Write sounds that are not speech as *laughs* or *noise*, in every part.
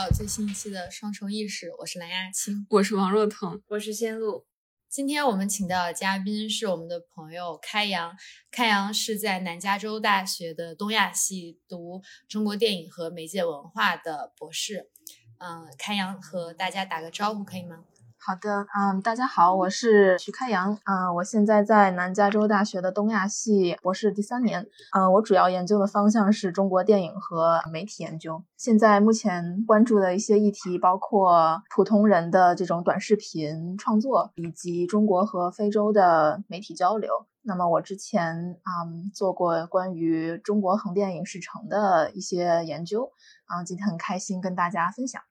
到最新一期的《双重意识》，我是蓝亚青，*laughs* 我是王若彤，我是仙露。今天我们请到的嘉宾是我们的朋友开阳，开阳是在南加州大学的东亚系读中国电影和媒介文化的博士。嗯，开阳和大家打个招呼可以吗？好的，嗯，大家好，我是徐开阳，啊，我现在在南加州大学的东亚系博士第三年，嗯，我主要研究的方向是中国电影和媒体研究。现在目前关注的一些议题包括普通人的这种短视频创作，以及中国和非洲的媒体交流。那么我之前啊做过关于中国横店影视城的一些研究，啊，今天很开心跟大家分享。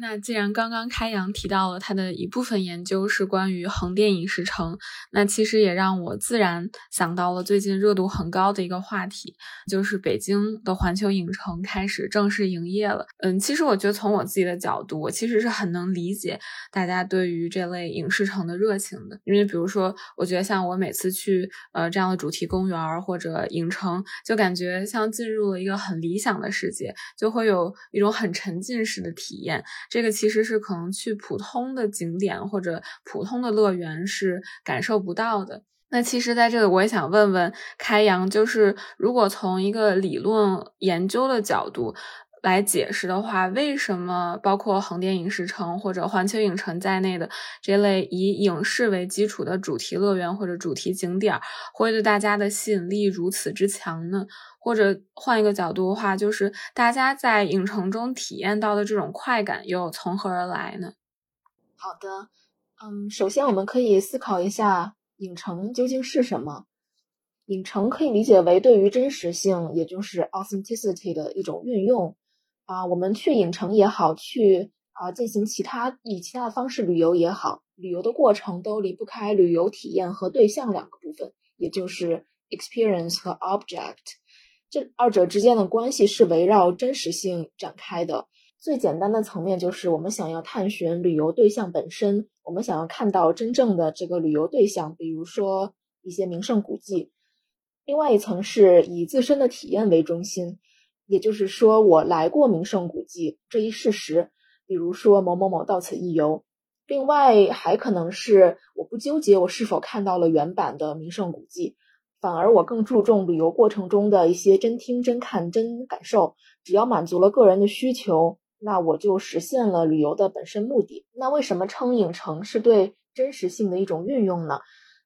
那既然刚刚开阳提到了他的一部分研究是关于横店影视城，那其实也让我自然想到了最近热度很高的一个话题，就是北京的环球影城开始正式营业了。嗯，其实我觉得从我自己的角度，我其实是很能理解大家对于这类影视城的热情的，因为比如说，我觉得像我每次去呃这样的主题公园或者影城，就感觉像进入了一个很理想的世界，就会有一种很沉浸式的体验。这个其实是可能去普通的景点或者普通的乐园是感受不到的。那其实在这里我也想问问开阳，就是如果从一个理论研究的角度来解释的话，为什么包括横店影视城或者环球影城在内的这类以影视为基础的主题乐园或者主题景点会对大家的吸引力如此之强呢？或者换一个角度的话，就是大家在影城中体验到的这种快感又从何而来呢？好的，嗯，首先我们可以思考一下，影城究竟是什么？影城可以理解为对于真实性，也就是 authenticity 的一种运用。啊，我们去影城也好，去啊进行其他以其他的方式旅游也好，旅游的过程都离不开旅游体验和对象两个部分，也就是 experience 和 object。这二者之间的关系是围绕真实性展开的。最简单的层面就是我们想要探寻旅游对象本身，我们想要看到真正的这个旅游对象，比如说一些名胜古迹。另外一层是以自身的体验为中心，也就是说我来过名胜古迹这一事实，比如说某某某到此一游。另外还可能是我不纠结我是否看到了原版的名胜古迹。反而我更注重旅游过程中的一些真听、真看、真感受。只要满足了个人的需求，那我就实现了旅游的本身目的。那为什么称影城是对真实性的一种运用呢？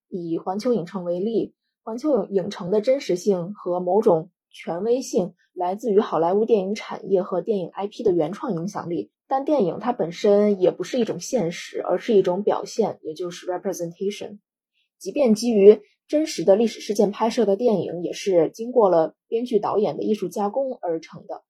以环球影城为例，环球影城的真实性和某种权威性来自于好莱坞电影产业和电影 IP 的原创影响力。但电影它本身也不是一种现实，而是一种表现，也就是 representation。即便基于真实的历史事件拍摄的电影也是经过了编剧导演的艺术加工而成的。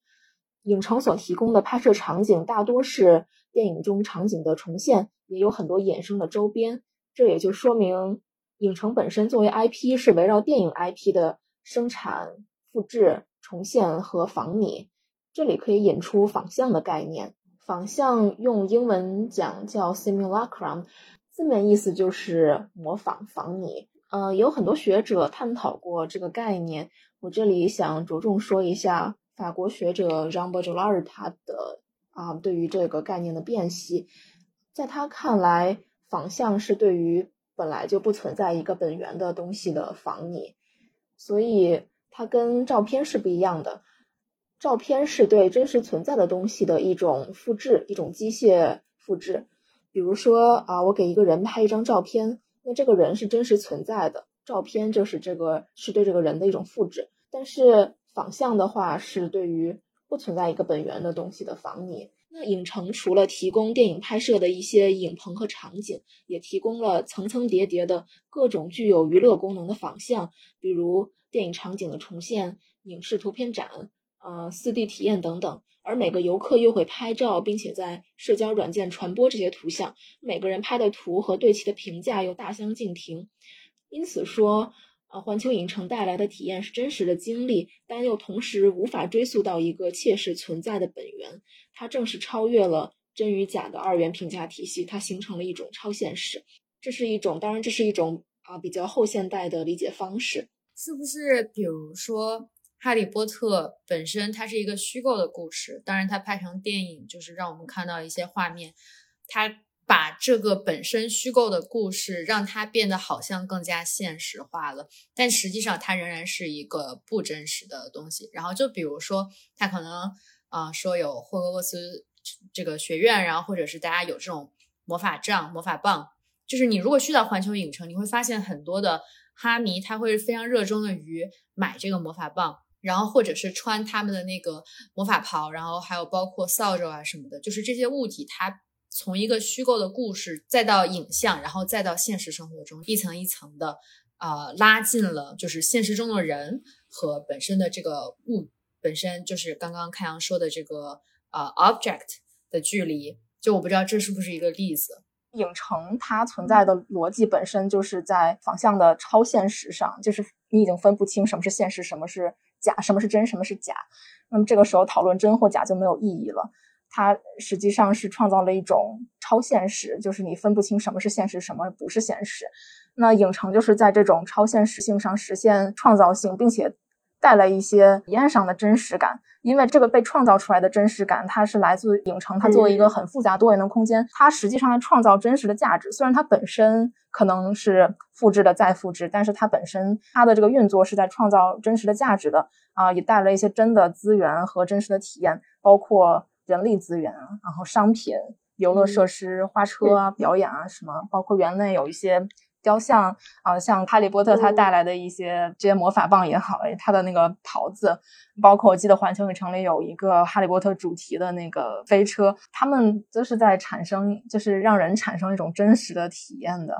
影城所提供的拍摄场景大多是电影中场景的重现，也有很多衍生的周边。这也就说明，影城本身作为 IP 是围绕电影 IP 的生产、复制、重现和仿拟。这里可以引出仿像的概念。仿像用英文讲叫 simulacrum，字面意思就是模仿、仿拟。呃，有很多学者探讨过这个概念。我这里想着重说一下法国学者 Jean b o u l a r 他的啊对于这个概念的辨析。在他看来，仿像是对于本来就不存在一个本源的东西的仿拟，所以它跟照片是不一样的。照片是对真实存在的东西的一种复制，一种机械复制。比如说啊，我给一个人拍一张照片。那这个人是真实存在的，照片就是这个是对这个人的一种复制，但是仿像的话是对于不存在一个本源的东西的仿拟。那影城除了提供电影拍摄的一些影棚和场景，也提供了层层叠叠的各种具有娱乐功能的仿像，比如电影场景的重现、影视图片展。呃，四 D 体验等等，而每个游客又会拍照，并且在社交软件传播这些图像。每个人拍的图和对其的评价又大相径庭，因此说，呃，环球影城带来的体验是真实的经历，但又同时无法追溯到一个切实存在的本源。它正是超越了真与假的二元评价体系，它形成了一种超现实。这是一种，当然，这是一种啊比较后现代的理解方式。是不是？比如说。哈利波特本身它是一个虚构的故事，当然它拍成电影就是让我们看到一些画面，它把这个本身虚构的故事让它变得好像更加现实化了，但实际上它仍然是一个不真实的东西。然后就比如说，它可能啊、说有霍格沃茨这个学院，然后或者是大家有这种魔法杖、魔法棒，就是你如果去到环球影城，你会发现很多的哈迷他会非常热衷的于买这个魔法棒。然后或者是穿他们的那个魔法袍，然后还有包括扫帚啊什么的，就是这些物体，它从一个虚构的故事，再到影像，然后再到现实生活中，一层一层的，呃，拉近了就是现实中的人和本身的这个物本身，就是刚刚开阳说的这个呃 object 的距离。就我不知道这是不是一个例子。影城它存在的逻辑本身就是在仿象的超现实上，就是你已经分不清什么是现实，什么是假，什么是真，什么是假。那么这个时候讨论真或假就没有意义了。它实际上是创造了一种超现实，就是你分不清什么是现实，什么不是现实。那影城就是在这种超现实性上实现创造性，并且带来一些体验上的真实感。因为这个被创造出来的真实感，它是来自影城，它作为一个很复杂多元的空间，它实际上在创造真实的价值。虽然它本身可能是复制的再复制，但是它本身它的这个运作是在创造真实的价值的啊，也带来一些真的资源和真实的体验，包括人力资源，然后商品、游乐设施、花车啊、表演啊什么，包括园内有一些。雕像啊，像哈利波特他带来的一些这些魔法棒也好，他的那个袍子，包括我记得环球影城里有一个哈利波特主题的那个飞车，他们都是在产生，就是让人产生一种真实的体验的。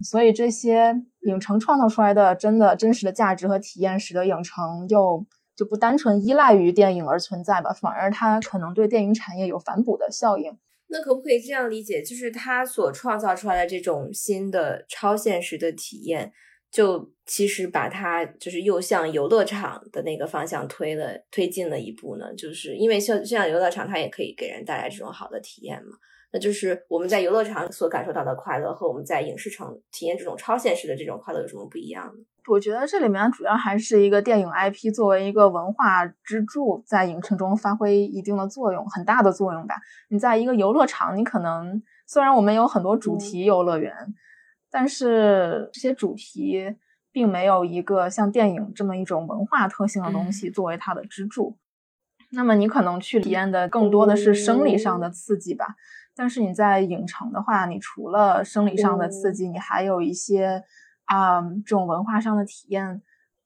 所以这些影城创造出来的真的真实的价值和体验，使得影城又就不单纯依赖于电影而存在吧，反而它可能对电影产业有反哺的效应。那可不可以这样理解，就是他所创造出来的这种新的超现实的体验，就其实把它就是又向游乐场的那个方向推了推进了一步呢？就是因为像像游乐场，它也可以给人带来这种好的体验嘛。那就是我们在游乐场所感受到的快乐，和我们在影视城体验这种超现实的这种快乐有什么不一样呢？我觉得这里面主要还是一个电影 IP 作为一个文化支柱，在影城中发挥一定的作用，很大的作用吧。你在一个游乐场，你可能虽然我们有很多主题游乐园，但是这些主题并没有一个像电影这么一种文化特性的东西作为它的支柱。那么你可能去体验的更多的是生理上的刺激吧。但是你在影城的话，你除了生理上的刺激，你还有一些。啊，这种文化上的体验，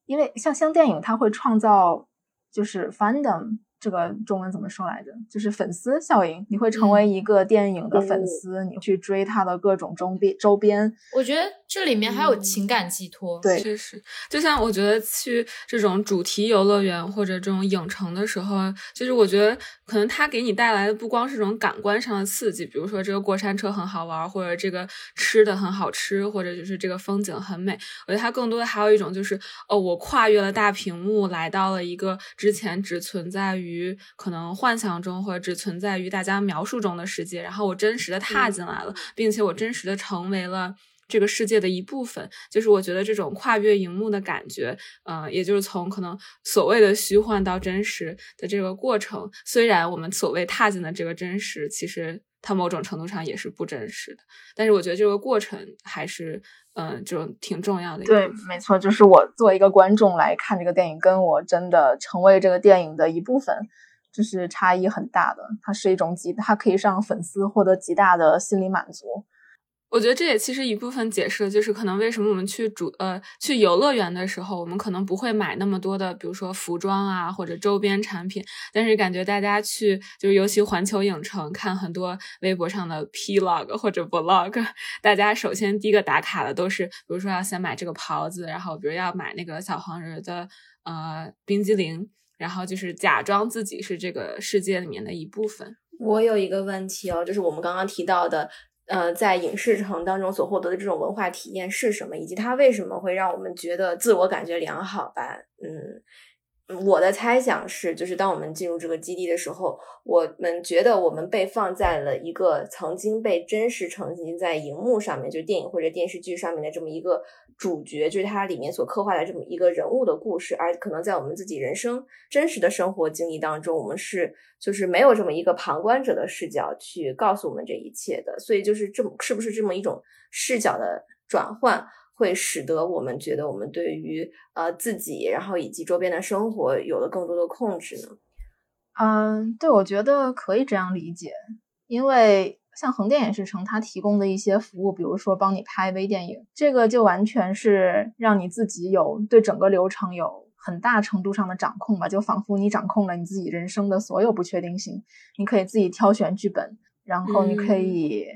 因为像像电影，它会创造就是 fandom。这个中文怎么说来着？就是粉丝效应。你会成为一个电影的粉丝，你去追它的各种周边周边。我觉得这里面还有情感寄托。对，确实，就像我觉得去这种主题游乐园或者这种影城的时候，就是我觉得可能它给你带来的不光是这种感官上的刺激，比如说这个过山车很好玩，或者这个吃的很好吃，或者就是这个风景很美。我觉得它更多的还有一种就是，哦，我跨越了大屏幕，来到了一个之前只存在于。于可能幻想中或者只存在于大家描述中的世界，然后我真实的踏进来了，并且我真实的成为了这个世界的一部分。就是我觉得这种跨越荧幕的感觉，嗯，也就是从可能所谓的虚幻到真实的这个过程。虽然我们所谓踏进的这个真实，其实它某种程度上也是不真实的，但是我觉得这个过程还是。嗯，就挺重要的。对，没错，就是我作为一个观众来看这个电影，跟我真的成为这个电影的一部分，就是差异很大的。它是一种极，它可以让粉丝获得极大的心理满足。我觉得这也其实一部分解释，就是可能为什么我们去主呃去游乐园的时候，我们可能不会买那么多的，比如说服装啊或者周边产品，但是感觉大家去就是尤其环球影城看很多微博上的 Plog 或者 Vlog，*laughs* 大家首先第一个打卡的都是，比如说要先买这个袍子，然后比如要买那个小黄人的呃冰激凌，然后就是假装自己是这个世界里面的一部分。我有一个问题哦，就是我们刚刚提到的。呃，在影视城当中所获得的这种文化体验是什么？以及它为什么会让我们觉得自我感觉良好吧？嗯，我的猜想是，就是当我们进入这个基地的时候，我们觉得我们被放在了一个曾经被真实呈现在荧幕上面，就电影或者电视剧上面的这么一个主角，就是它里面所刻画的这么一个人物的故事，而可能在我们自己人生真实的生活经历当中，我们是就是没有这么一个旁观者的视角去告诉我们这一切的，所以就是这么是不是这么一种视角的转换？会使得我们觉得我们对于呃自己，然后以及周边的生活有了更多的控制呢？嗯，对，我觉得可以这样理解，因为像横店影视城它提供的一些服务，比如说帮你拍微电影，这个就完全是让你自己有对整个流程有很大程度上的掌控吧，就仿佛你掌控了你自己人生的所有不确定性，你可以自己挑选剧本，然后你可以。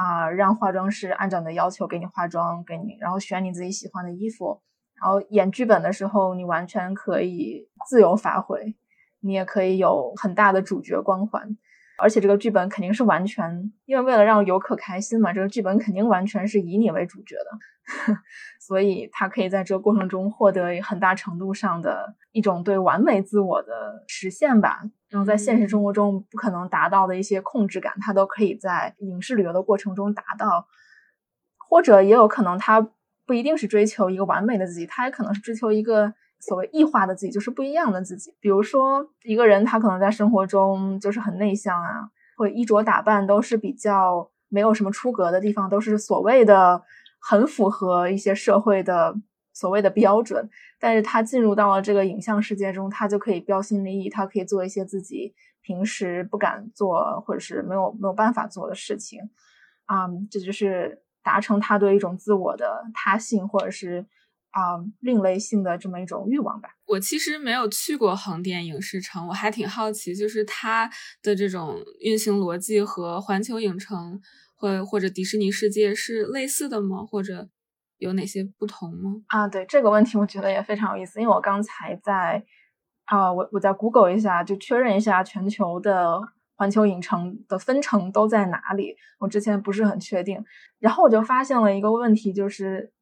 啊，让化妆师按照你的要求给你化妆，给你，然后选你自己喜欢的衣服，然后演剧本的时候，你完全可以自由发挥，你也可以有很大的主角光环。而且这个剧本肯定是完全，因为为了让游客开心嘛，这个剧本肯定完全是以你为主角的，*laughs* 所以他可以在这个过程中获得很大程度上的一种对完美自我的实现吧。然后在现实生活中不可能达到的一些控制感，他都可以在影视旅游的过程中达到，或者也有可能他不一定是追求一个完美的自己，他也可能是追求一个。所谓异化的自己就是不一样的自己，比如说一个人他可能在生活中就是很内向啊，或衣着打扮都是比较没有什么出格的地方，都是所谓的很符合一些社会的所谓的标准。但是他进入到了这个影像世界中，他就可以标新立异，他可以做一些自己平时不敢做或者是没有没有办法做的事情，啊，这就是达成他对一种自我的他性或者是。啊，另类性的这么一种欲望吧。我其实没有去过横店影视城，我还挺好奇，就是它的这种运行逻辑和环球影城或或者迪士尼世界是类似的吗？或者有哪些不同吗？啊，对这个问题，我觉得也非常有意思。因为我刚才在啊，我我在 Google 一下，就确认一下全球的环球影城的分城都在哪里。我之前不是很确定，然后我就发现了一个问题，就是。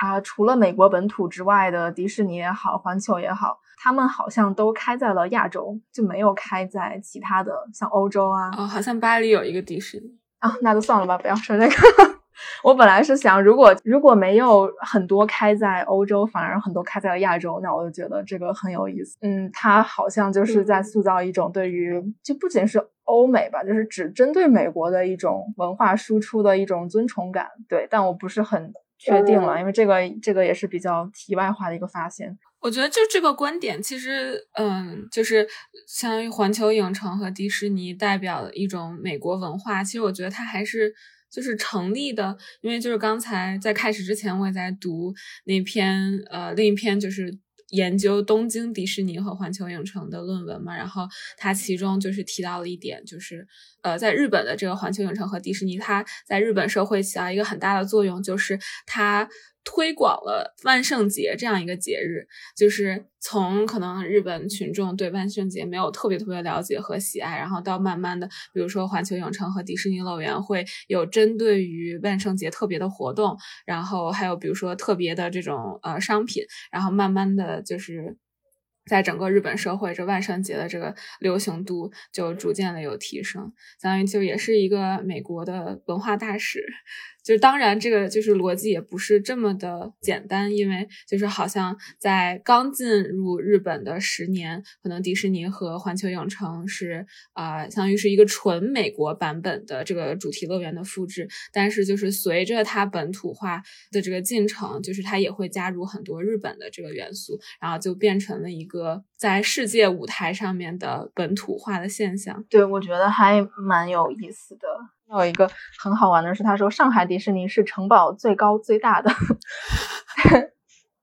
啊，除了美国本土之外的迪士尼也好，环球也好，他们好像都开在了亚洲，就没有开在其他的像欧洲啊。哦，好像巴黎有一个迪士尼啊，那就算了吧，不要说这个。*laughs* 我本来是想，如果如果没有很多开在欧洲，反而很多开在了亚洲，那我就觉得这个很有意思。嗯，它好像就是在塑造一种对于就不仅是欧美吧，就是只针对美国的一种文化输出的一种尊崇感。对，但我不是很。确定了，因为这个这个也是比较题外话的一个发现。我觉得就这个观点，其实嗯，就是相当于环球影城和迪士尼代表的一种美国文化。其实我觉得它还是就是成立的，因为就是刚才在开始之前，我也在读那篇呃另一篇就是。研究东京迪士尼和环球影城的论文嘛，然后他其中就是提到了一点，就是呃，在日本的这个环球影城和迪士尼，它在日本社会起到一个很大的作用，就是它。推广了万圣节这样一个节日，就是从可能日本群众对万圣节没有特别特别了解和喜爱，然后到慢慢的，比如说环球影城和迪士尼乐园会有针对于万圣节特别的活动，然后还有比如说特别的这种呃商品，然后慢慢的就是。在整个日本社会，这万圣节的这个流行度就逐渐的有提升，相当于就也是一个美国的文化大使。就是当然，这个就是逻辑也不是这么的简单，因为就是好像在刚进入日本的十年，可能迪士尼和环球影城是啊，相当于是一个纯美国版本的这个主题乐园的复制。但是就是随着它本土化的这个进程，就是它也会加入很多日本的这个元素，然后就变成了一个在世界舞台上面的本土化的现象。对，我觉得还蛮有意思的。有一个很好玩的是，他说上海迪士尼是城堡最高最大的，*laughs*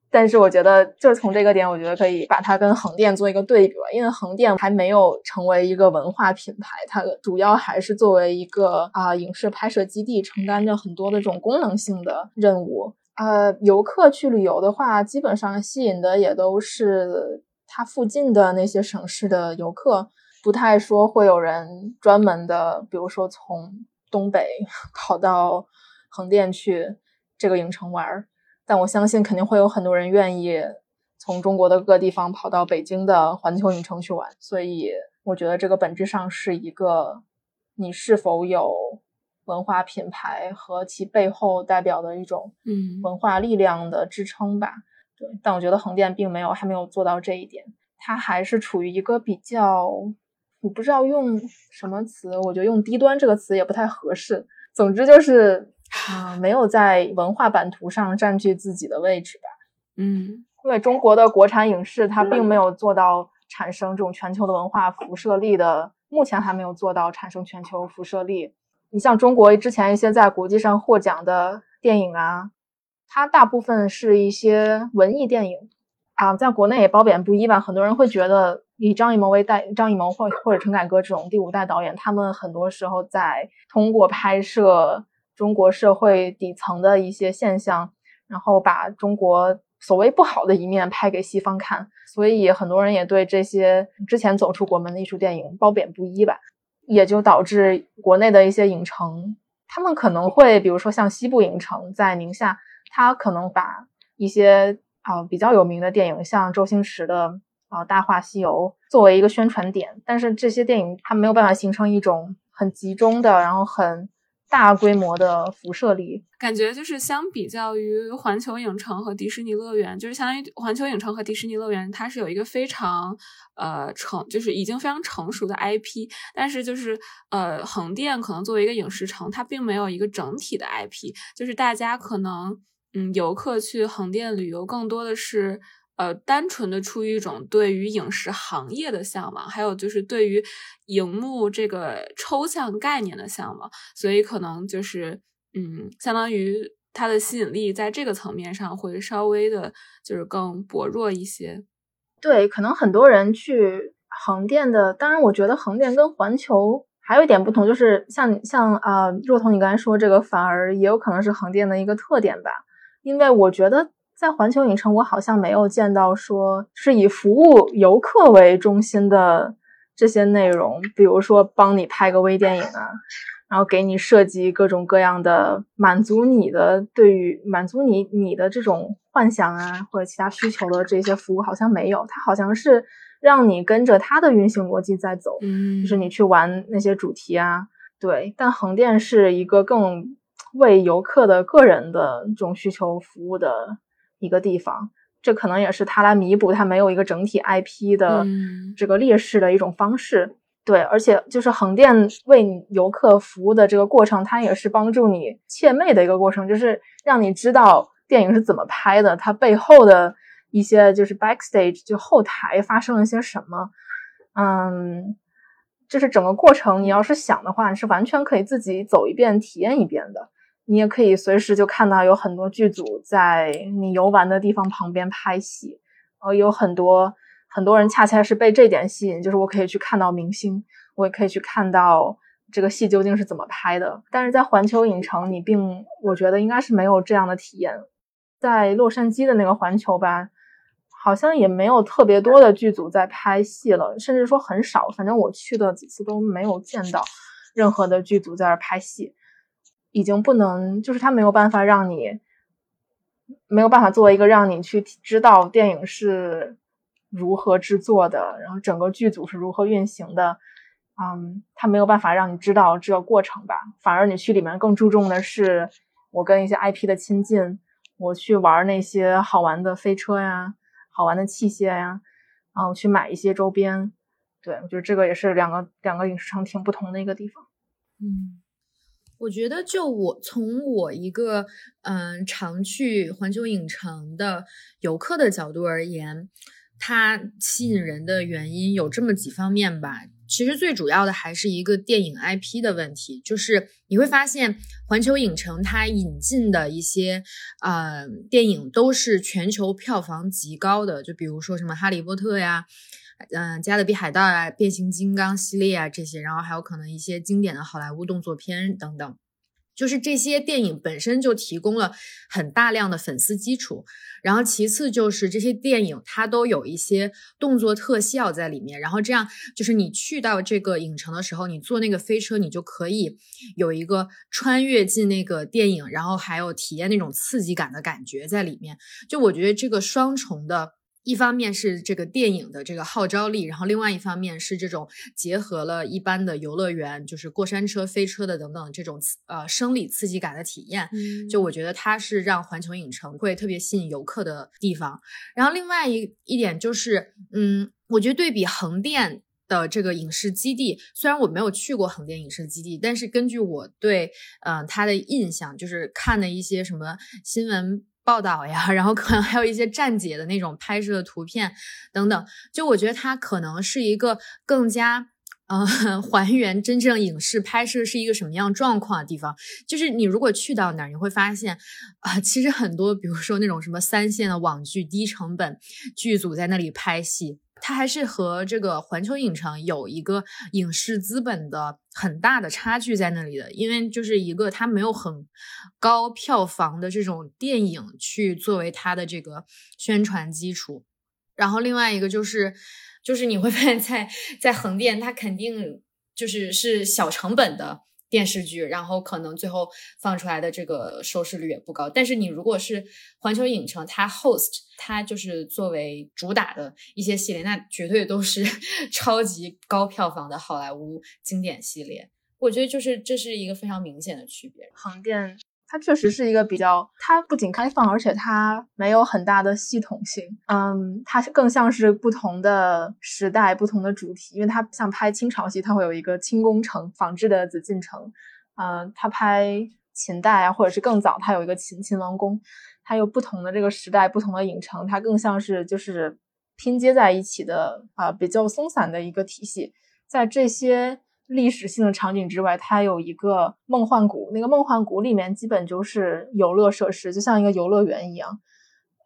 但是我觉得就从这个点，我觉得可以把它跟横店做一个对比吧，因为横店还没有成为一个文化品牌，它主要还是作为一个啊影视拍摄基地，承担着很多的这种功能性的任务。呃，游客去旅游的话，基本上吸引的也都是它附近的那些省市的游客，不太说会有人专门的，比如说从。东北跑到横店去这个影城玩儿，但我相信肯定会有很多人愿意从中国的各个地方跑到北京的环球影城去玩。所以我觉得这个本质上是一个你是否有文化品牌和其背后代表的一种嗯文化力量的支撑吧。对，但我觉得横店并没有还没有做到这一点，它还是处于一个比较，我不知道用什么词，我觉得用低端这个词也不太合适。总之就是 *laughs* 啊、没有在文化版图上占据自己的位置吧。嗯因为中国的国产影视它并没有做到产生这种全球的文化辐射力的，目前还没有做到产生全球辐射力。你像中国之前一些在国际上获奖的电影啊，它大部分是一些文艺电影啊，在国内也褒贬不一吧。很多人会觉得以张艺谋为代，张艺谋或或者陈凯歌这种第五代导演，他们很多时候在通过拍摄中国社会底层的一些现象，然后把中国所谓不好的一面拍给西方看，所以很多人也对这些之前走出国门的艺术电影褒贬不一吧，也就导致国内的一些影城，他们可能会，比如说像西部影城在宁夏，他可能把一些啊、比较有名的电影，像周星驰的啊、大话西游》作为一个宣传点，但是这些电影它没有办法形成一种很集中的，然后很大规模的辐射力。感觉就是相比较于环球影城和迪士尼乐园，就是相当于环球影城和迪士尼乐园，它是有一个非常呃成，就是已经非常成熟的 IP，但是就是呃横店可能作为一个影视城，它并没有一个整体的 IP，就是大家可能嗯游客去横店旅游更多的是。呃，单纯的出于一种对于影视行业的向往，还有就是对于荧幕这个抽象概念的向往，所以可能就是嗯，相当于它的吸引力在这个层面上会稍微的，就是更薄弱一些。对，可能很多人去横店的，当然我觉得横店跟环球还有一点不同，就是像像啊、若彤你刚才说这个，反而也有可能是横店的一个特点吧，因为我觉得。在环球影城，我好像没有见到说是以服务游客为中心的这些内容，比如说帮你拍个微电影啊，然后给你设计各种各样的满足你的对于满足你你的这种幻想啊或者其他需求的这些服务好像没有，它好像是让你跟着它的运行逻辑在走，嗯，就是你去玩那些主题啊，对，但横店是一个更为游客的个人的这种需求服务的。一个地方，这可能也是它来弥补它没有一个整体 IP 的这个劣势的一种方式。嗯、对，而且就是横店为游客服务的这个过程，它也是帮助你切妹的一个过程，就是让你知道电影是怎么拍的，它背后的一些就是 backstage 就后台发生了些什么。嗯，就是整个过程，你要是想的话，你是完全可以自己走一遍、体验一遍的。你也可以随时就看到有很多剧组在你游玩的地方旁边拍戏，呃，有很多很多人恰恰是被这点吸引，就是我可以去看到明星，我也可以去看到这个戏究竟是怎么拍的。但是在环球影城，你并我觉得应该是没有这样的体验。在洛杉矶的那个环球吧，好像也没有特别多的剧组在拍戏了，甚至说很少。反正我去的几次都没有见到任何的剧组在这儿拍戏。已经不能，就是他没有办法让你，没有办法作为一个让你去知道电影是如何制作的，然后整个剧组是如何运行的，嗯，他没有办法让你知道这个过程吧。反而你去里面更注重的是我跟一些 IP 的亲近，我去玩那些好玩的飞车呀，好玩的器械呀，然后去买一些周边。对，我觉得这个也是两个两个影视城挺不同的一个地方。嗯。我觉得，就我从我一个嗯常去环球影城的游客的角度而言，它吸引人的原因有这么几方面吧。其实最主要的还是一个电影 IP 的问题，就是你会发现环球影城它引进的一些呃电影都是全球票房极高的，就比如说什么《哈利波特》呀。嗯，加勒比海盗啊，变形金刚系列啊这些，然后还有可能一些经典的好莱坞动作片等等，就是这些电影本身就提供了很大量的粉丝基础。然后其次就是这些电影它都有一些动作特效在里面，然后这样就是你去到这个影城的时候，你坐那个飞车，你就可以有一个穿越进那个电影，然后还有体验那种刺激感的感觉在里面。就我觉得这个双重的。一方面是这个电影的这个号召力，然后另外一方面是这种结合了一般的游乐园，就是过山车、飞车的等等这种呃生理刺激感的体验。就我觉得它是让环球影城会特别吸引游客的地方。然后另外一一点就是，嗯，我觉得对比横店的这个影视基地，虽然我没有去过横店影视基地，但是根据我对嗯它的印象，就是看的一些什么新闻。报道呀，然后可能还有一些站姐的那种拍摄的图片等等，就我觉得它可能是一个更加呃 *laughs* 还原真正影视拍摄是一个什么样状况的地方。就是你如果去到那儿，你会发现啊，其实很多，比如说那种什么三线的网剧、低成本剧组在那里拍戏。它还是和这个环球影城有一个影视资本的很大的差距在那里的，因为就是一个它没有很高票房的这种电影去作为它的这个宣传基础，然后另外一个就是就是你会发现在在横店，它肯定就是是小成本的。电视剧，然后可能最后放出来的这个收视率也不高。但是你如果是环球影城，它 host 它就是作为主打的一些系列，那绝对都是 *laughs* 超级高票房的好莱坞经典系列。我觉得就是这是一个非常明显的区别。横店。它确实是一个比较，它不仅开放，而且它没有很大的系统性。嗯，它是更像是不同的时代、不同的主题。因为它像拍清朝戏，它会有一个清宫城仿制的紫禁城。嗯，它拍秦代啊，或者是更早，它有一个秦秦王宫。它有不同的这个时代、不同的影城，它更像是就是拼接在一起的啊，比较松散的一个体系。在这些。历史性的场景之外，它有一个梦幻谷。那个梦幻谷里面基本就是游乐设施，就像一个游乐园一样。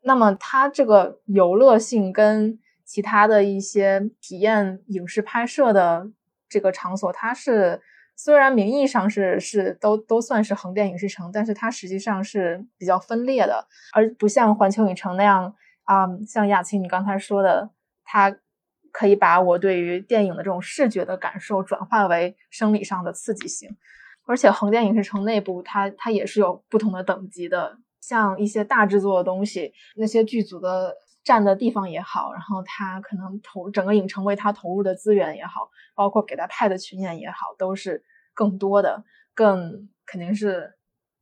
那么它这个游乐性跟其他的一些体验影视拍摄的这个场所，它是虽然名义上是是都都算是横店影视城，但是它实际上是比较分裂的，而不像环球影城那样啊，像亚青你刚才说的，它。可以把我对于电影的这种视觉的感受转化为生理上的刺激性，而且横店影视城内部，它它也是有不同的等级的。像一些大制作的东西，那些剧组的占的地方也好，然后他可能投整个影城为他投入的资源也好，包括给他派的群演也好，都是更多的，更肯定是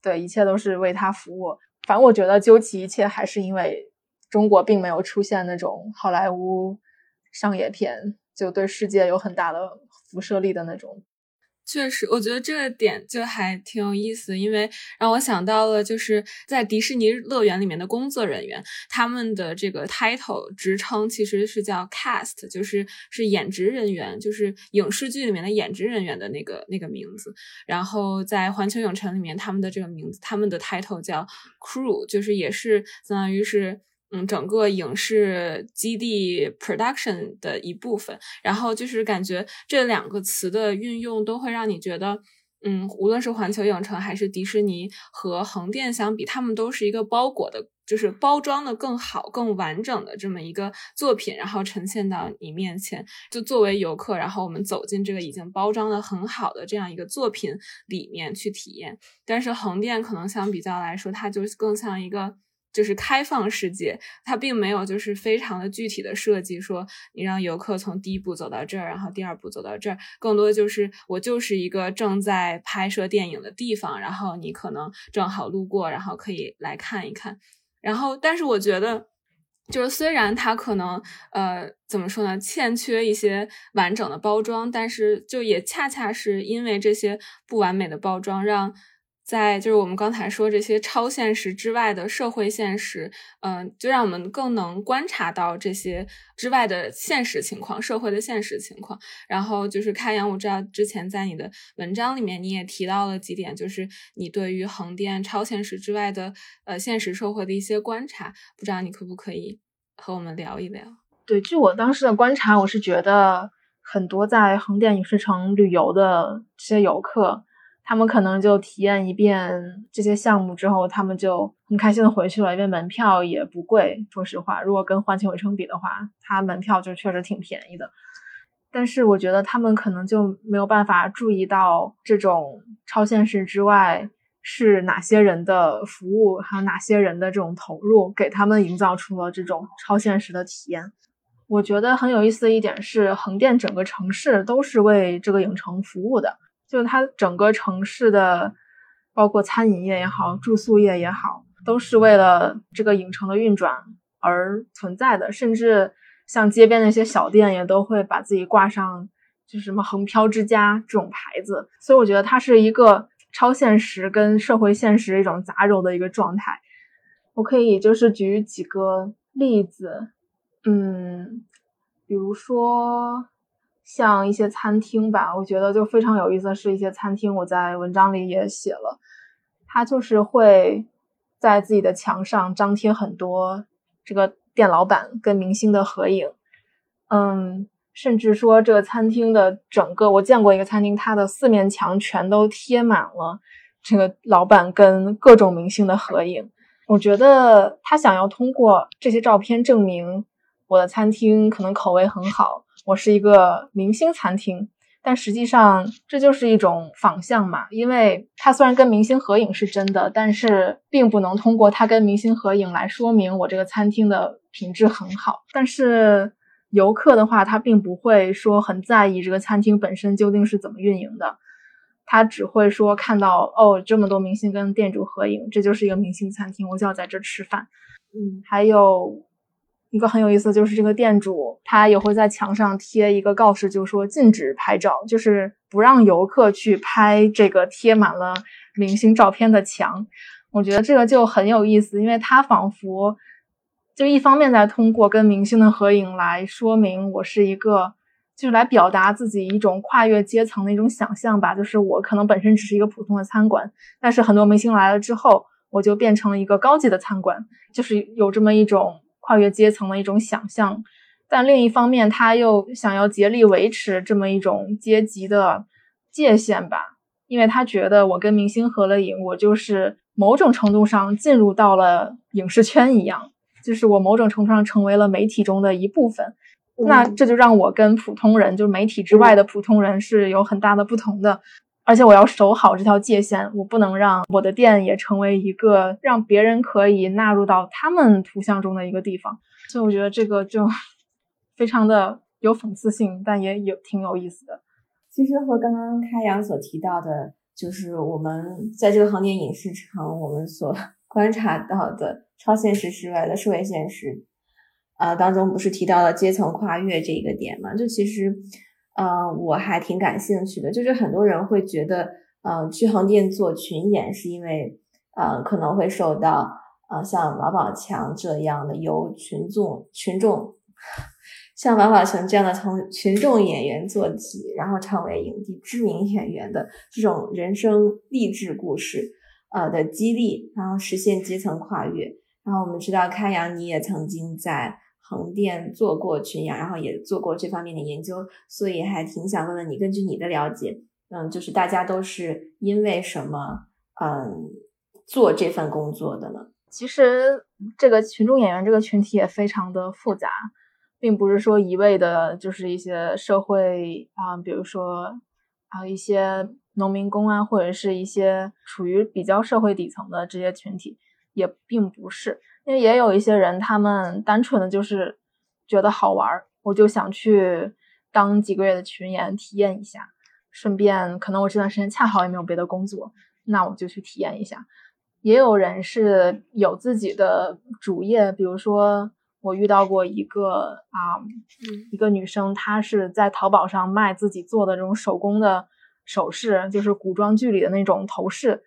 对，一切都是为他服务。反正我觉得究其一切，还是因为中国并没有出现那种好莱坞。商业片就对世界有很大的辐射力的那种，确实，我觉得这个点就还挺有意思，因为让我想到了就是在迪士尼乐园里面的工作人员，他们的这个 title 职称其实是叫 cast，就是是演职人员，就是影视剧里面的演职人员的那个那个名字。然后在环球影城里面，他们的这个名字，他们的 title 叫 crew，就是也是相当于是。嗯，整个影视基地 production 的一部分，然后就是感觉这两个词的运用都会让你觉得，嗯，无论是环球影城还是迪士尼和横店相比，他们都是一个包裹的，就是包装的更好、更完整的这么一个作品，然后呈现到你面前。就作为游客，然后我们走进这个已经包装的很好的这样一个作品里面去体验。但是横店可能相比较来说，它就更像一个。就是开放世界，它并没有就是非常的具体的设计，说你让游客从第一步走到这儿，然后第二步走到这儿，更多就是我就是一个正在拍摄电影的地方，然后你可能正好路过，然后可以来看一看。然后，但是我觉得，就是虽然它可能呃怎么说呢，欠缺一些完整的包装，但是就也恰恰是因为这些不完美的包装，让。在就是我们刚才说这些超现实之外的社会现实，嗯，就让我们更能观察到这些之外的现实情况、社会的现实情况。然后就是开阳，我知道之前在你的文章里面你也提到了几点，就是你对于横店超现实之外的呃现实社会的一些观察，不知道你可不可以和我们聊一聊？对，据我当时的观察，我是觉得很多在横店影视城旅游的这些游客。他们可能就体验一遍这些项目之后，他们就很开心的回去了，因为门票也不贵。说实话，如果跟环球影城比的话，它门票就确实挺便宜的。但是我觉得他们可能就没有办法注意到这种超现实之外是哪些人的服务，还有哪些人的这种投入，给他们营造出了这种超现实的体验。我觉得很有意思的一点是，横店整个城市都是为这个影城服务的，就它整个城市的，包括餐饮业也好，住宿业也好，都是为了这个影城的运转而存在的。甚至像街边那些小店，也都会把自己挂上，就是什么“横漂之家”这种牌子。所以我觉得它是一个超现实跟社会现实一种杂糅的一个状态。我可以就是举几个例子。嗯，比如说像一些餐厅吧，我觉得就非常有意思的是一些餐厅，我在文章里也写了，他就是会在自己的墙上张贴很多这个店老板跟明星的合影，嗯，甚至说这个餐厅的整个，我见过一个餐厅，它的四面墙全都贴满了这个老板跟各种明星的合影，我觉得他想要通过这些照片证明。我的餐厅可能口味很好，我是一个明星餐厅，但实际上这就是一种仿像嘛。因为它虽然跟明星合影是真的，但是并不能通过它跟明星合影来说明我这个餐厅的品质很好。但是游客的话，他并不会说很在意这个餐厅本身究竟是怎么运营的，他只会说看到哦这么多明星跟店主合影，这就是一个明星餐厅，我就要在这吃饭。嗯，还有。一个很有意思，就是这个店主他也会在墙上贴一个告示，就说禁止拍照，就是不让游客去拍这个贴满了明星照片的墙。我觉得这个就很有意思，因为他仿佛就一方面在通过跟明星的合影来说明我是一个，就是来表达自己一种跨越阶层的一种想象吧。就是我可能本身只是一个普通的餐馆，但是很多明星来了之后，我就变成了一个高级的餐馆，就是有这么一种。跨越阶层的一种想象，但另一方面，他又想要竭力维持这么一种阶级的界限吧，因为他觉得我跟明星合了影，我就是某种程度上进入到了影视圈一样，就是我某种程度上成为了媒体中的一部分。那这就让我跟普通人，就是媒体之外的普通人是有很大的不同的。而且我要守好这条界限，我不能让我的店也成为一个让别人可以纳入到他们图像中的一个地方。所以我觉得这个就 *laughs* 非常的有讽刺性，但也有挺有意思的。其实和刚刚开阳所提到的，就是我们在这个横店影视城，我们所 *laughs* 观察到的超现实之外的社会现实，啊，当中不是提到了阶层跨越这一个点嘛？就其实。呃，我还挺感兴趣的，就是很多人会觉得，呃，去横店做群演是因为，呃，可能会受到，呃，像王宝强这样的由群众群众，*laughs* 像王宝强这样的从群众演员做起，然后成为影帝知名演员的这种人生励志故事，呃的激励，然后实现阶层跨越。然后我们知道，开阳你也曾经在。横店做过群演，然后也做过这方面的研究，所以还挺想问问你，根据你的了解，嗯，就是大家都是因为什么，嗯，做这份工作的呢？其实这个群众演员这个群体也非常的复杂，并不是说一味的就是一些社会啊，比如说啊一些农民工啊，或者是一些处于比较社会底层的这些群体，也并不是。因为也有一些人，他们单纯的就是觉得好玩儿，我就想去当几个月的群演体验一下，顺便可能我这段时间恰好也没有别的工作，那我就去体验一下。也有人是有自己的主业，比如说我遇到过一个啊，一个女生，她是在淘宝上卖自己做的这种手工的首饰，就是古装剧里的那种头饰，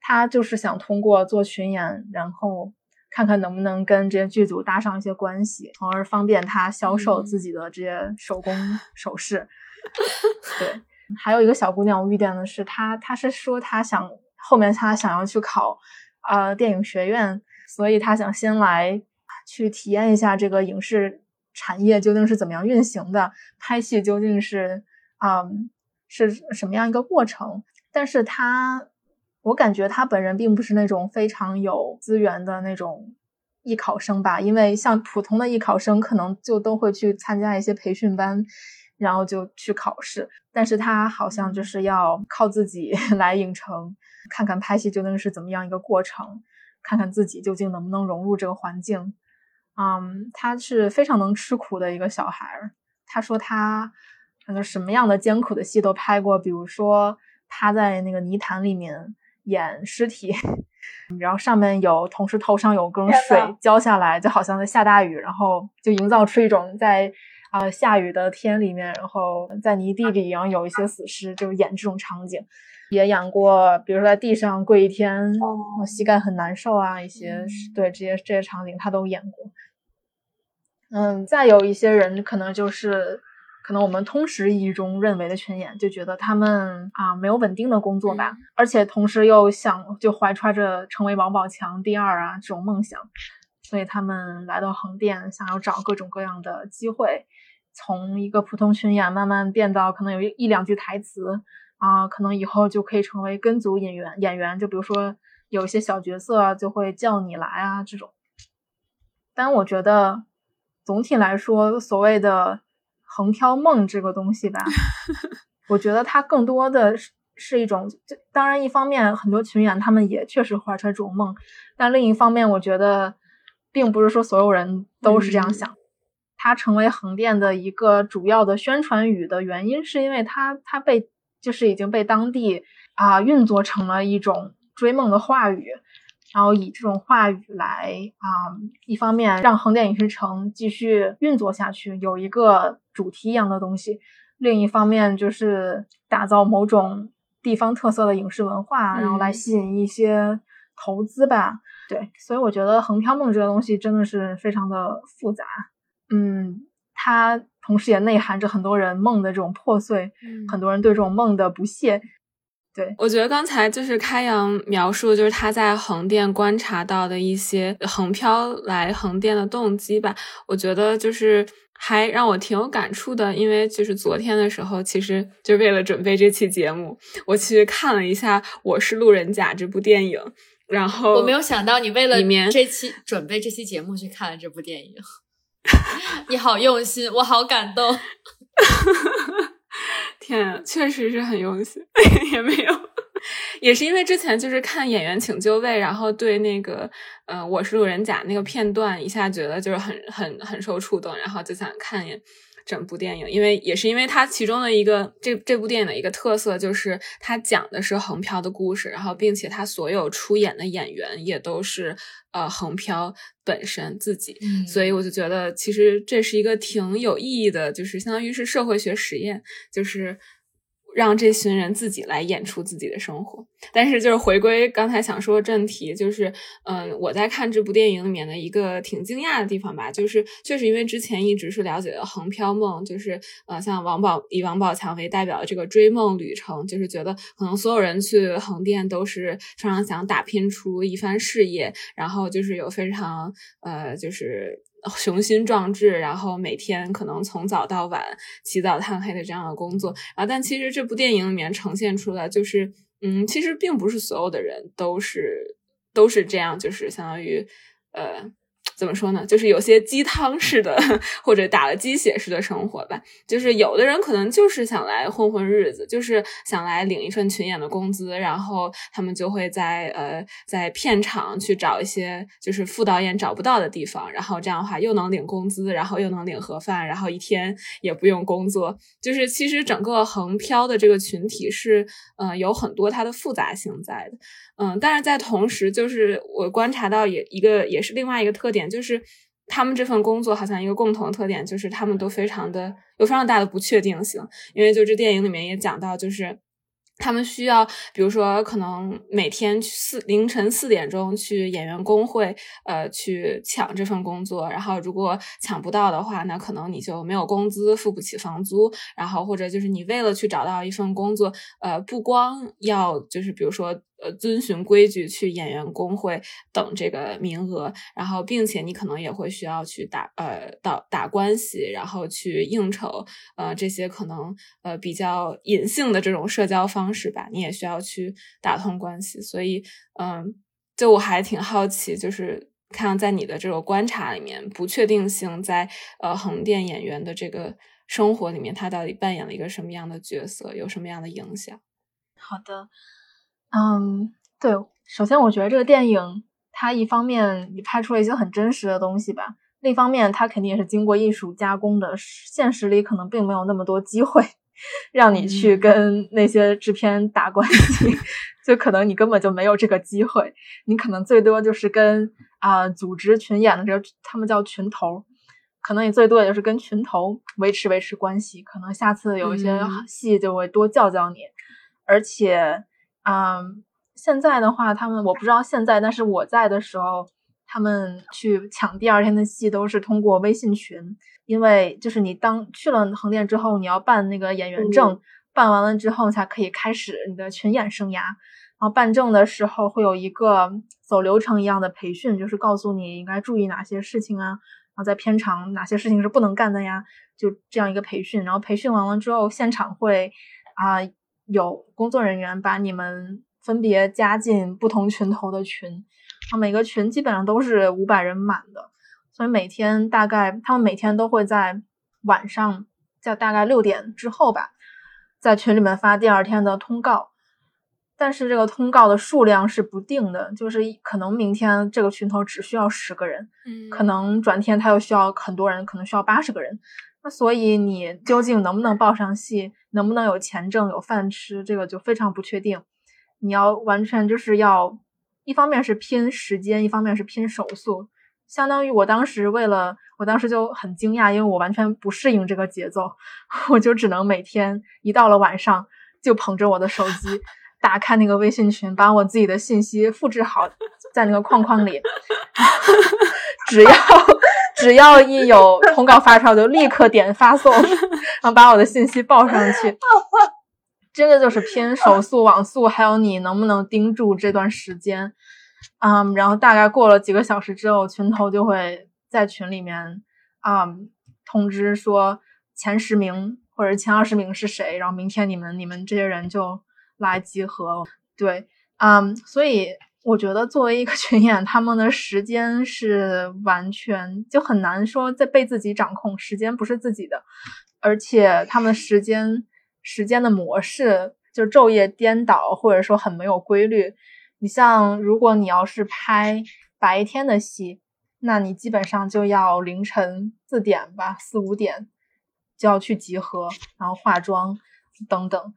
她就是想通过做群演，然后。看看能不能跟这些剧组搭上一些关系，从而方便他销售自己的这些手工首饰。*laughs* 对，还有一个小姑娘，我遇见的是她，她是说她想后面她想要去考啊电影学院，所以她想先来去体验一下这个影视产业究竟是怎么样运行的，拍戏究竟是啊是什么样一个过程，但是她。我感觉他本人并不是那种非常有资源的那种艺考生吧，因为像普通的艺考生可能就都会去参加一些培训班，然后就去考试。但是他好像就是要靠自己 *laughs* 来影城，看看拍戏究竟是怎么样一个过程，看看自己究竟能不能融入这个环境。嗯，他是非常能吃苦的一个小孩儿。他说他可能什么样的艰苦的戏都拍过，比如说趴在那个泥潭里面演尸体，*laughs* 然后上面有同时头上有根水浇下来，就好像在下大雨，然后就营造出一种在啊下雨的天里面，然后在泥地里，然后有一些死尸，就演这种场景。也演过，比如说在地上跪一天，膝盖很难受啊，一些对这些这些场景他都演过。嗯，再有一些人可能就是，可能我们通识意义中认为的群演，就觉得他们啊没有稳定的工作吧，而且同时又想就怀揣着成为王宝强第二啊这种梦想，所以他们来到横店，想要找各种各样的机会，从一个普通群演慢慢变到可能有一一两句台词啊，可能以后就可以成为跟组演员演员，就比如说有一些小角色就会叫你来啊这种，但我觉得。总体来说，所谓的“横漂梦”这个东西吧，*laughs* 我觉得它更多的是是一种。当然，一方面很多群演他们也确实怀揣这种梦，但另一方面，我觉得并不是说所有人都是这样想。它成为横店的一个主要的宣传语的原因，是因为它它被就是已经被当地啊运作成了一种追梦的话语。然后以这种话语来啊，一方面让横店影视城继续运作下去，有一个主题一样的东西；另一方面就是打造某种地方特色的影视文化，然后来吸引一些投资吧。对，所以我觉得横漂梦这个东西真的是非常的复杂。嗯，它同时也内涵着很多人梦的这种破碎，很多人对这种梦的不屑。对，我觉得刚才就是开阳描述，就是他在横店观察到的一些横漂来横店的动机吧。我觉得就是还让我挺有感触的，因为就是昨天的时候，其实就为了准备这期节目，我去看了一下《我是路人甲》这部电影。然后我没有想到你为了这期准备这期节目去看了这部电影，*laughs* 你好用心，我好感动。*laughs* 天，确实是很用心，*laughs* 也没有，也是因为之前就是看《演员请就位》，然后对那个，呃，我是路人甲那个片段，一下觉得就是很很很受触动，然后就想看一眼。整部电影，因为也是因为它其中的一个这这部电影的一个特色，就是它讲的是横漂的故事，然后并且它所有出演的演员也都是呃横漂本身自己，所以我就觉得其实这是一个挺有意义的，就是相当于是社会学实验，就是。让这群人自己来演出自己的生活，但是就是回归刚才想说正题，就是嗯，我在看这部电影里面的一个挺惊讶的地方吧，就是确实因为之前一直是了解的横漂梦，就是呃，像王宝以王宝强为代表的这个追梦旅程，就是觉得可能所有人去横店都是非常想打拼出一番事业，然后就是有非常呃，就是。雄心壮志，然后每天可能从早到晚起早贪黑的这样的工作，啊但其实这部电影里面呈现出来就是，嗯，其实并不是所有的人都是都是这样，就是相当于，呃。怎么说呢？就是有些鸡汤式的，或者打了鸡血式的生活吧。就是有的人可能就是想来混混日子，就是想来领一份群演的工资，然后他们就会在呃在片场去找一些就是副导演找不到的地方，然后这样的话又能领工资，然后又能领盒饭，然后一天也不用工作。就是其实整个横漂的这个群体是嗯有很多它的复杂性在的。嗯，但是在同时，就是我观察到也一个也是另外一个特点，就是他们这份工作好像一个共同特点，就是他们都非常的有非常大的不确定性，因为就这电影里面也讲到，就是。他们需要，比如说，可能每天四凌晨四点钟去演员工会，呃，去抢这份工作。然后，如果抢不到的话，那可能你就没有工资，付不起房租。然后，或者就是你为了去找到一份工作，呃，不光要就是比如说。呃，遵循规矩去演员工会等这个名额，然后并且你可能也会需要去打呃打打关系，然后去应酬，呃这些可能呃比较隐性的这种社交方式吧，你也需要去打通关系。所以，嗯，就我还挺好奇，就是看在你的这个观察里面，不确定性在呃横店演员的这个生活里面他到底扮演了一个什么样的角色，有什么样的影响。好的，嗯，对，首先我觉得这个电影它一方面你拍出了一些很真实的东西吧，另一方面它肯定也是经过艺术加工的，现实里可能并没有那么多机会让你去跟那些制片打关系，*laughs* 就可能你根本就没有这个机会，你可能最多就是跟啊组织群演的这个他们叫群头。可能你最多也就是跟群头维持维持关系，可能下次有一些戏就会多叫叫你。而且，嗯，现在的话，他们我不知道现在，但是我在的时候，他们去抢第二天的戏都是通过微信群，因为就是你当去了横店之后，你要办那个演员证，办完了之后才可以开始你的群演生涯。然后办证的时候会有一个走流程一样的培训，就是告诉你应该注意哪些事情啊。然后在片场哪些事情是不能干的呀？就这样一个培训，然后培训完了之后，现场会啊有工作人员把你们分别加进不同群头的群，啊每个群基本上都是五百人满的，所以每天大概他们每天都会在晚上在大概六点之后吧，在群里面发第二天的通告。但是这个通告的数量是不定的，就是可能明天这个群头只需要十个人，嗯，可能转天他又需要很多人，可能需要八十个人。那所以你究竟能不能报上戏，能不能有钱挣、有饭吃，这个就非常不确定。你要完全就是要，一方面是拼时间，一方面是拼手速。相当于我当时为了，我当时就很惊讶，因为我完全不适应这个节奏，*laughs* 我就只能每天一到了晚上就捧着我的手机。打开那个微信群，把我自己的信息复制好在那个框框里，*laughs* 只要只要一有通告发出来，就立刻点发送，*laughs* 然后把我的信息报上去。*laughs* 真的就是拼手速、网速，还有你能不能盯住这段时间。嗯，然后大概过了几个小时之后，群头就会在群里面啊通知说前十名或者前二十名是谁，然后明天你们你们这些人就。来集合，对，嗯，所以我觉得作为一个群演，他们的时间是完全就很难说在被自己掌控，时间不是自己的，而且他们时间时间的模式就昼夜颠倒，或者说很没有规律。你像如果你要是拍白天的戏，那你基本上就要凌晨四点吧，四五点就要去集合，然后化妆等等。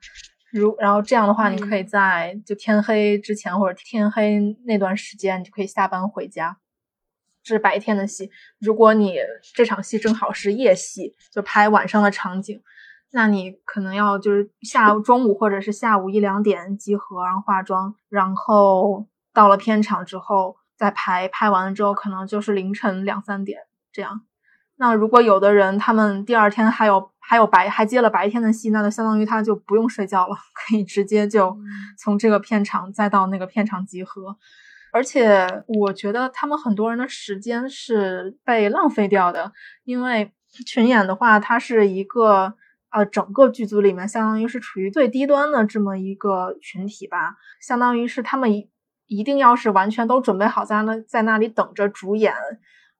如然后这样的话，你可以在就天黑之前或者天黑那段时间，你就可以下班回家。这是白天的戏。如果你这场戏正好是夜戏，就拍晚上的场景，那你可能要就是下午中午或者是下午一两点集合，然后化妆，然后到了片场之后再拍。拍完了之后，可能就是凌晨两三点这样。那如果有的人他们第二天还有还有白还接了白天的戏，那就相当于他就不用睡觉了，可以直接就从这个片场再到那个片场集合。而且我觉得他们很多人的时间是被浪费掉的，因为群演的话，它是一个呃整个剧组里面相当于是处于最低端的这么一个群体吧，相当于是他们一一定要是完全都准备好在那在那里等着主演。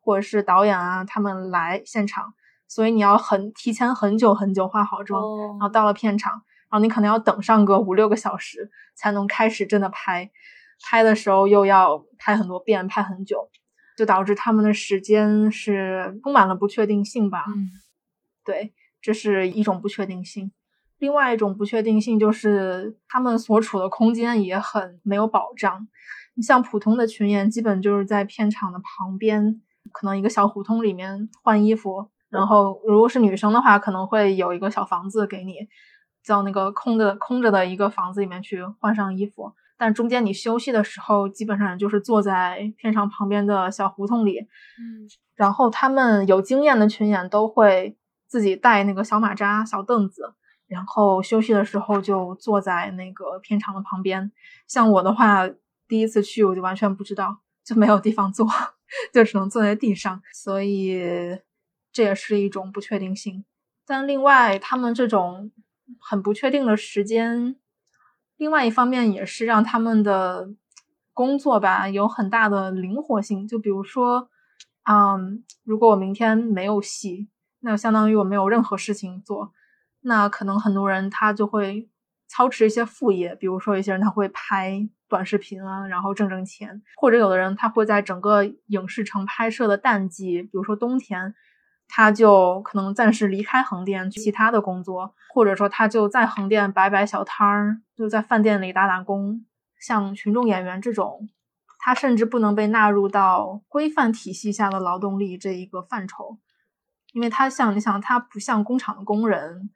或者是导演啊，他们来现场，所以你要很提前很久很久化好妆，然后到了片场，然后你可能要等上个五六个小时才能开始真的拍，拍的时候又要拍很多遍，拍很久，就导致他们的时间是充满了不确定性吧。嗯，对，这是一种不确定性。另外一种不确定性就是他们所处的空间也很没有保障。你像普通的群演，基本就是在片场的旁边。可能一个小胡同里面换衣服，然后如果是女生的话，可能会有一个小房子给你，叫那个空的空着的一个房子里面去换上衣服。但中间你休息的时候，基本上就是坐在片场旁边的小胡同里。嗯，然后他们有经验的群演都会自己带那个小马扎、小凳子，然后休息的时候就坐在那个片场的旁边。像我的话，第一次去我就完全不知道，就没有地方坐。*laughs* 就只能坐在地上，所以这也是一种不确定性。但另外，他们这种很不确定的时间，另外一方面也是让他们的工作吧有很大的灵活性。就比如说，嗯，如果我明天没有戏，那相当于我没有任何事情做。那可能很多人他就会操持一些副业，比如说一些人他会拍短视频啊，然后挣挣钱，或者有的人他会在整个影视城拍摄的淡季，比如说冬天，他就可能暂时离开横店去其他的工作，或者说他就在横店摆摆小摊儿，就在饭店里打打工。像群众演员这种，他甚至不能被纳入到规范体系下的劳动力这一个范畴，因为他像你想，他不像工厂的工人。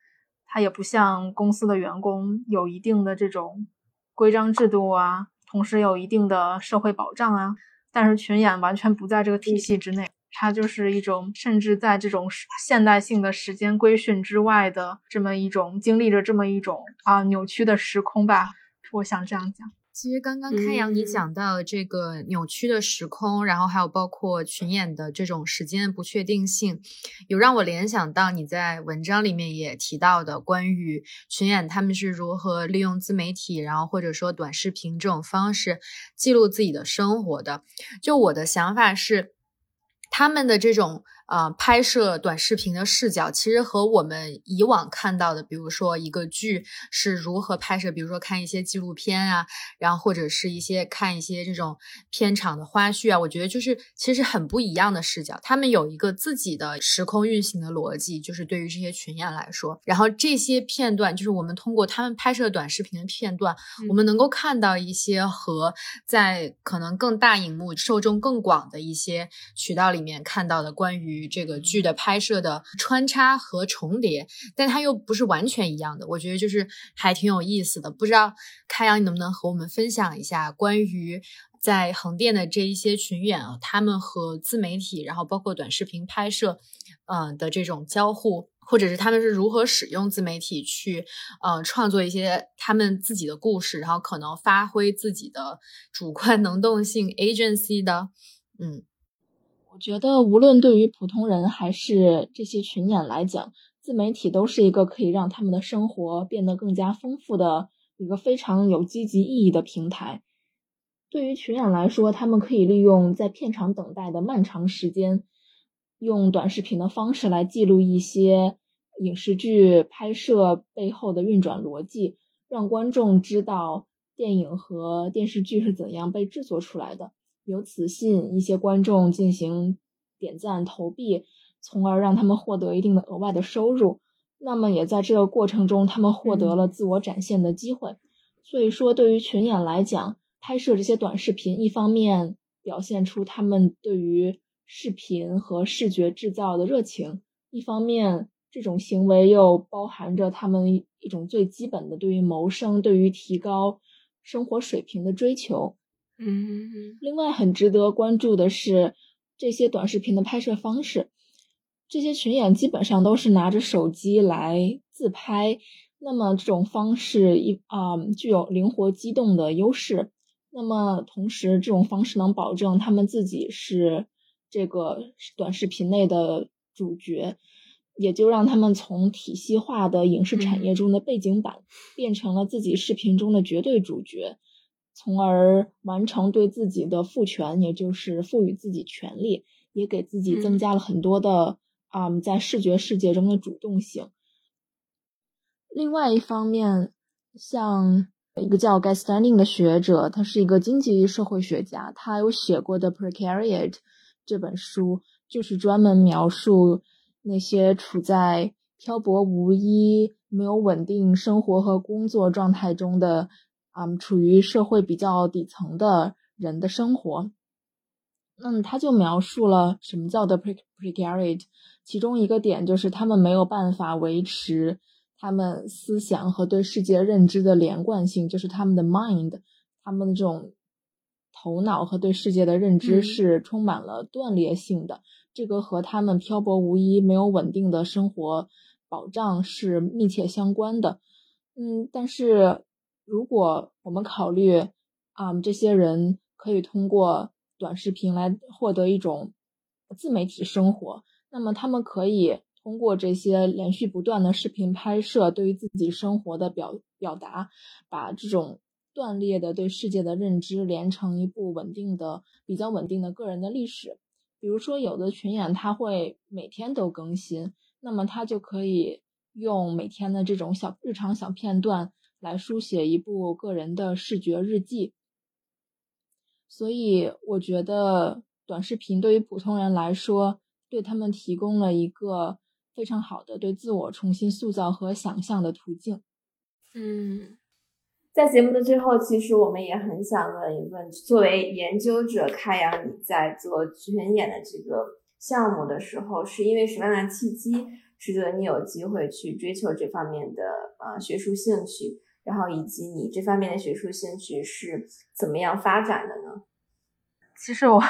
他也不像公司的员工有一定的这种规章制度啊，同时有一定的社会保障啊。但是群演完全不在这个体系之内，它就是一种甚至在这种现代性的时间规训之外的这么一种经历着这么一种啊扭曲的时空吧。我想这样讲。其实刚刚开阳你讲到这个扭曲的时空，然后还有包括群演的这种时间不确定性，有让我联想到你在文章里面也提到的关于群演他们是如何利用自媒体，然后或者说短视频这种方式记录自己的生活的。就我的想法是，他们的这种。啊，拍摄短视频的视角其实和我们以往看到的，比如说一个剧是如何拍摄，比如说看一些纪录片啊，然后或者是一些看一些这种片场的花絮啊，我觉得就是其实很不一样的视角。他们有一个自己的时空运行的逻辑，就是对于这些群演来说，然后这些片段就是我们通过他们拍摄短视频的片段，我们能够看到一些和在可能更大荧幕、受众更广的一些渠道里面看到的关于。与这个剧的拍摄的穿插和重叠，但它又不是完全一样的，我觉得就是还挺有意思的。不知道开阳，你能不能和我们分享一下关于在横店的这一些群演啊，他们和自媒体，然后包括短视频拍摄，嗯的这种交互，或者是他们是如何使用自媒体去，呃，创作一些他们自己的故事，然后可能发挥自己的主观能动性 agency 的，嗯。我觉得，无论对于普通人还是这些群演来讲，自媒体都是一个可以让他们的生活变得更加丰富的一个非常有积极意义的平台。对于群演来说，他们可以利用在片场等待的漫长时间，用短视频的方式来记录一些影视剧拍摄背后的运转逻辑，让观众知道电影和电视剧是怎样被制作出来的。由此吸引一些观众进行点赞投币，从而让他们获得一定的额外的收入。那么也在这个过程中，他们获得了自我展现的机会。所以说，对于群演来讲，拍摄这些短视频，一方面表现出他们对于视频和视觉制造的热情，一方面这种行为又包含着他们一种最基本的对于谋生、对于提高生活水平的追求。嗯，另外很值得关注的是这些短视频的拍摄方式。这些群演基本上都是拿着手机来自拍，那么这种方式一啊具有灵活机动的优势。那么同时，这种方式能保证他们自己是这个短视频内的主角，也就让他们从体系化的影视产业中的背景板变成了自己视频中的绝对主角。从而完成对自己的赋权，也就是赋予自己权利，也给自己增加了很多的啊，在视觉世界中的主动性。另外一方面，像一个叫 Gastanding 的学者，他是一个经济社会学家，他有写过的《Precariat》这本书，就是专门描述那些处在漂泊无依、没有稳定生活和工作状态中的。嗯，处于社会比较底层的人的生活，那么他就描述了什么叫的 precariat，其中一个点就是他们没有办法维持他们思想和对世界认知的连贯性，就是他们的 mind，他们的这种头脑和对世界的认知是充满了断裂性的，这个和他们漂泊无依、没有稳定的生活保障是密切相关的。嗯，但是。如果我们考虑，啊，这些人可以通过短视频来获得一种自媒体生活，那么他们可以通过这些连续不断的视频拍摄，对于自己生活的表表达，把这种断裂的对世界的认知连成一部稳定的、比较稳定的个人的历史。比如说，有的群演他会每天都更新。那么他就可以用每天的这种小日常小片段来书写一部个人的视觉日记。所以，我觉得短视频对于普通人来说，对他们提供了一个非常好的对自我重新塑造和想象的途径。嗯，在节目的最后，其实我们也很想问一问，作为研究者，开阳，你在做群演的这个项目的时候，是因为什么样的契机，使得你有机会去追求这方面的呃学术兴趣？然后以及你这方面的学术兴趣是怎么样发展的呢？其实我，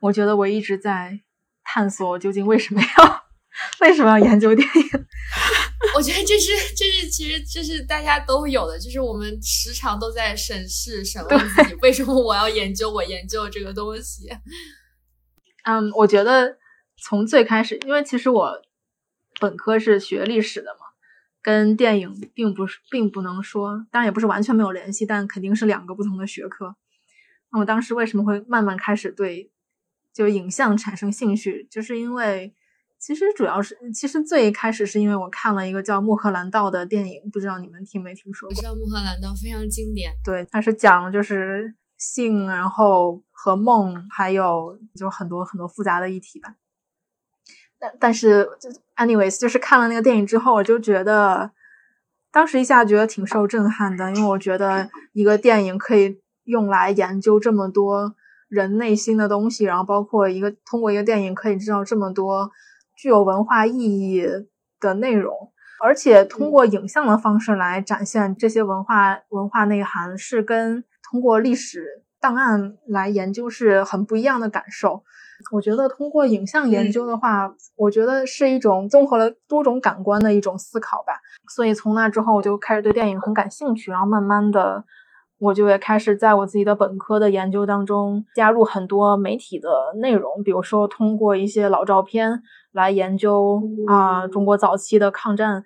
我觉得我一直在探索究竟为什么要为什么要研究电影。我觉得这是这是其实这是大家都有的，就是我们时常都在审视审问自己，为什么我要研究我研究这个东西。嗯，我觉得从最开始，因为其实我本科是学历史的嘛。跟电影并不是，并不能说，当然也不是完全没有联系，但肯定是两个不同的学科。那我当时为什么会慢慢开始对就影像产生兴趣，就是因为其实主要是，其实最开始是因为我看了一个叫《穆赫兰道》的电影，不知道你们听没听说过？知道《穆赫兰道》非常经典，对，它是讲就是性，然后和梦，还有就很多很多复杂的议题吧。但是，anyways，就是看了那个电影之后，我就觉得，当时一下觉得挺受震撼的，因为我觉得一个电影可以用来研究这么多人内心的东西，然后包括一个通过一个电影可以知道这么多具有文化意义的内容，而且通过影像的方式来展现这些文化文化内涵，是跟通过历史档案来研究是很不一样的感受。我觉得通过影像研究的话，我觉得是一种综合了多种感官的一种思考吧。所以从那之后，我就开始对电影很感兴趣，然后慢慢的，我就也开始在我自己的本科的研究当中加入很多媒体的内容，比如说通过一些老照片来研究啊中国早期的抗战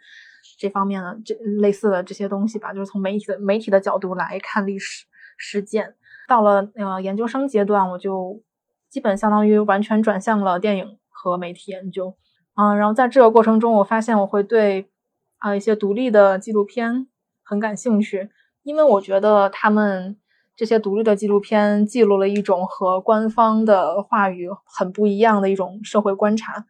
这方面的这类似的这些东西吧，就是从媒体的媒体的角度来看历史事件。到了呃研究生阶段，我就。基本相当于完全转向了电影和媒体研究，嗯，然后在这个过程中，我发现我会对啊一些独立的纪录片很感兴趣，因为我觉得他们这些独立的纪录片记录了一种和官方的话语很不一样的一种社会观察，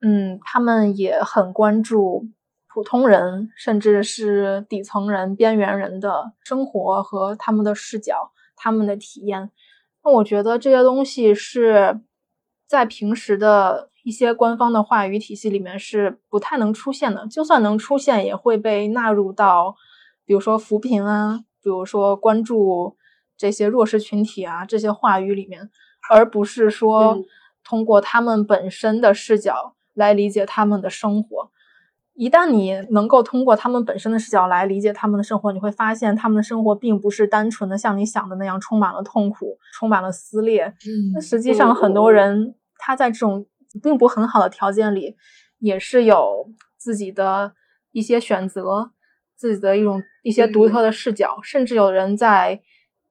嗯，他们也很关注普通人，甚至是底层人、边缘人的生活和他们的视角、他们的体验。那我觉得这些东西是在平时的一些官方的话语体系里面是不太能出现的，就算能出现，也会被纳入到，比如说扶贫啊，比如说关注这些弱势群体啊这些话语里面，而不是说通过他们本身的视角来理解他们的生活。一旦你能够通过他们本身的视角来理解他们的生活，你会发现他们的生活并不是单纯的像你想的那样充满了痛苦、充满了撕裂。嗯，那实际上很多人他在这种并不很好的条件里，也是有自己的一些选择，自己的一种一些独特的视角，甚至有人在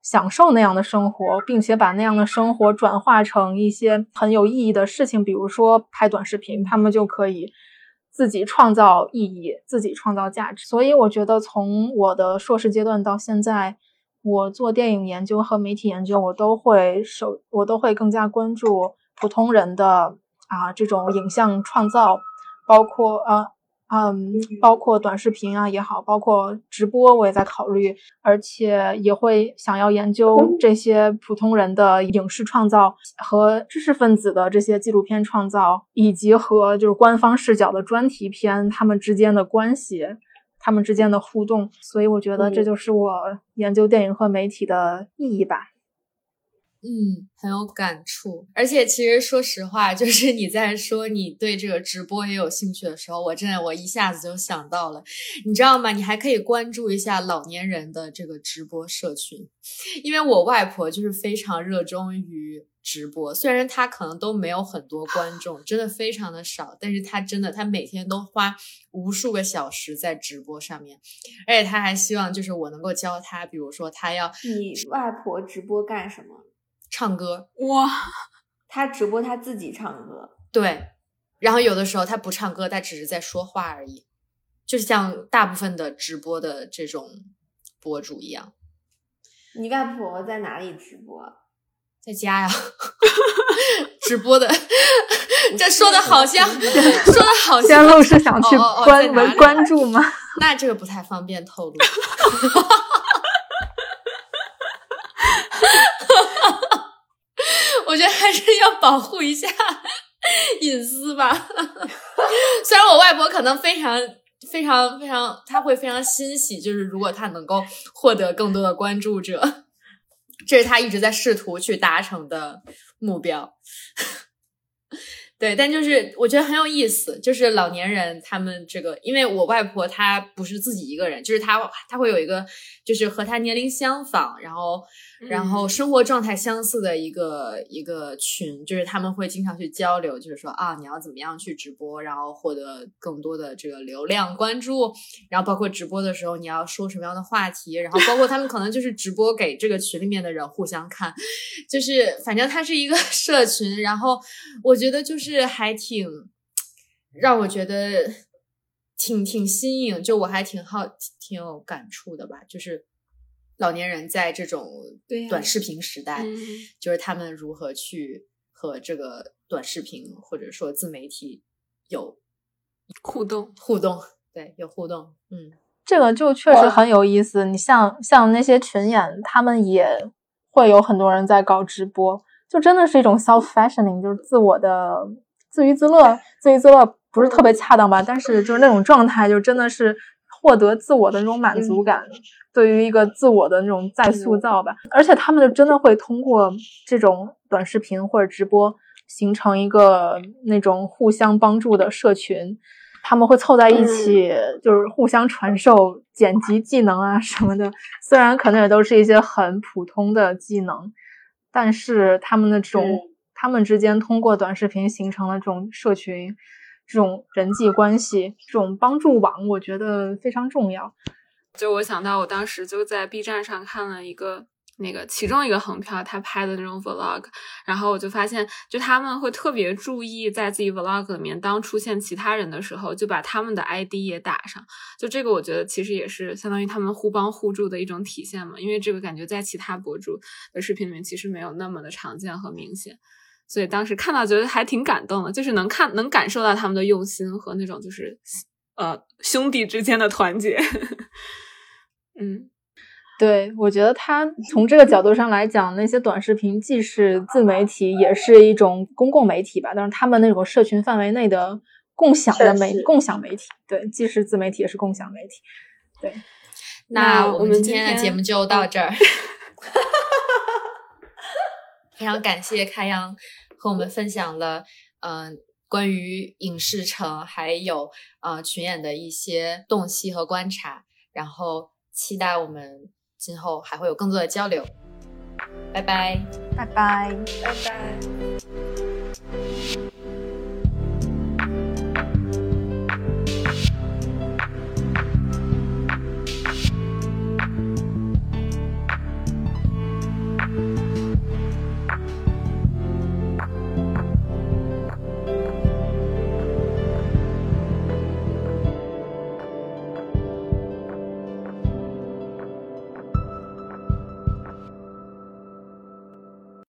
享受那样的生活，并且把那样的生活转化成一些很有意义的事情，比如说拍短视频，他们就可以。自己创造意义，自己创造价值。所以我觉得，从我的硕士阶段到现在，我做电影研究和媒体研究，我都会首，我都会更加关注普通人的啊这种影像创造，包括啊。嗯，包括短视频啊也好，包括直播，我也在考虑，而且也会想要研究这些普通人的影视创造和知识分子的这些纪录片创造，以及和就是官方视角的专题片他们之间的关系，他们之间的互动。所以我觉得这就是我研究电影和媒体的意义吧。嗯，很有感触。而且其实说实话，就是你在说你对这个直播也有兴趣的时候，我真的我一下子就想到了，你知道吗？你还可以关注一下老年人的这个直播社群，因为我外婆就是非常热衷于直播，虽然她可能都没有很多观众，真的非常的少，但是她真的她每天都花无数个小时在直播上面，而且她还希望就是我能够教她，比如说她要你外婆直播干什么？唱歌哇，*laughs* 他直播他自己唱歌，对。然后有的时候他不唱歌，他只是在说话而已，就像大部分的直播的这种博主一样。你外婆在哪里直播？在家呀，*laughs* 直播的，*laughs* 这说的好像说的好像。仙露是想去哦哦哦关在哪里关注吗？那这个不太方便透露。我觉得还是要保护一下 *laughs* 隐私吧。*laughs* 虽然我外婆可能非常、非常、非常，她会非常欣喜，就是如果她能够获得更多的关注者，这是她一直在试图去达成的目标。*laughs* 对，但就是我觉得很有意思，就是老年人他们这个，因为我外婆她不是自己一个人，就是她她会有一个就是和她年龄相仿，然后然后生活状态相似的一个一个群，就是他们会经常去交流，就是说啊，你要怎么样去直播，然后获得更多的这个流量关注，然后包括直播的时候你要说什么样的话题，然后包括他们可能就是直播给这个群里面的人互相看，就是反正它是一个 *laughs* 社群，然后我觉得就是还挺让我觉得挺挺新颖，就我还挺好挺有感触的吧，就是老年人在这种短视频时代，嗯就是他们如何去和这个短视频或者说自媒体有互动，互动，对，有互动，嗯。这个就确实很有意思。你像像那些群演，他们也会有很多人在搞直播，就真的是一种 self fashioning，就是自我的自娱自乐。自娱自乐不是特别恰当吧？但是就是那种状态，就真的是获得自我的那种满足感，对于一个自我的那种再塑造吧。而且他们就真的会通过这种短视频或者直播，形成一个那种互相帮助的社群。他们会凑在一起，就是互相传授剪辑技能啊什么的。虽然可能也都是一些很普通的技能，但是他们的这种，嗯他们之间通过短视频形成了这种社群、这种人际关系、这种帮助网，我觉得非常重要。就我想到，我当时就在 B 站上看了一个那个其中一个横漂他拍的那种 vlog，然后我就发现，就他们会特别注意在自己 vlog 里面，当出现其他人的时候，就把他们的 ID 也打上。就这个，我觉得其实也是相当于他们互帮互助的一种体现嘛。因为这个感觉在其他博主的视频里面其实没有那么的常见和明显。所以当时看到觉得还挺感动的，就是能看能感受到他们的用心和那种就是呃兄弟之间的团结。*laughs* 嗯，对，我觉得他从这个角度上来讲，那些短视频既是自媒体，也是一种公共媒体吧。但是他们那种社群范围内的共享的媒共享媒体，对，既是自媒体，也是共享媒体。对，那我们今天的节目就到这儿，*laughs* 非常感谢开阳和我们分享了，嗯、关于影视城还有呃群演的一些洞悉和观察，然后期待我们今后还会有更多的交流。拜拜。拜拜。拜拜。